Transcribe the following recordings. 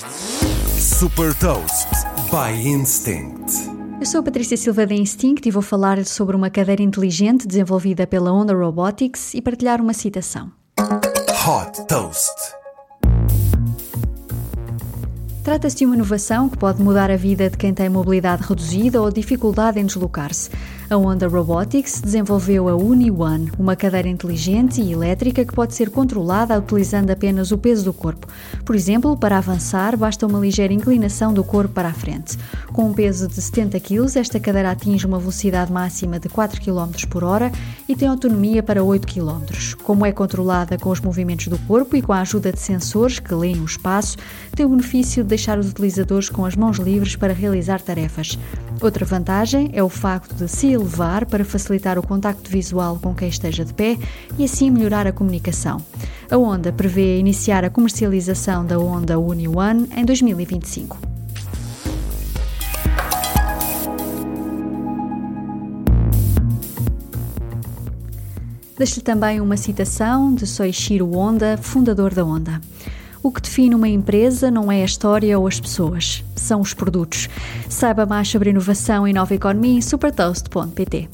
Super Toast by Instinct. Eu sou a Patrícia Silva da Instinct e vou falar sobre uma cadeira inteligente desenvolvida pela Honda Robotics e partilhar uma citação. Hot Toast. Trata-se de uma inovação que pode mudar a vida de quem tem mobilidade reduzida ou dificuldade em deslocar-se. A Honda Robotics desenvolveu a Uni-One, uma cadeira inteligente e elétrica que pode ser controlada utilizando apenas o peso do corpo. Por exemplo, para avançar, basta uma ligeira inclinação do corpo para a frente. Com um peso de 70 kg, esta cadeira atinge uma velocidade máxima de 4 km por hora e tem autonomia para 8 km. Como é controlada com os movimentos do corpo e com a ajuda de sensores que leem o espaço, tem o benefício de deixar os utilizadores com as mãos livres para realizar tarefas. Outra vantagem é o facto de se elevar para facilitar o contacto visual com quem esteja de pé e assim melhorar a comunicação. A Honda prevê iniciar a comercialização da Honda Uni One em 2025. Deixo-lhe também uma citação de Soichiro Honda, fundador da Honda. O que define uma empresa não é a história ou as pessoas, são os produtos. Saiba mais sobre inovação e nova economia em supertoast.pt.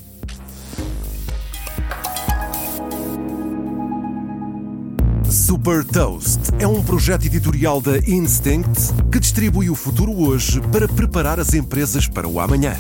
Super Toast é um projeto editorial da Instinct que distribui o futuro hoje para preparar as empresas para o amanhã.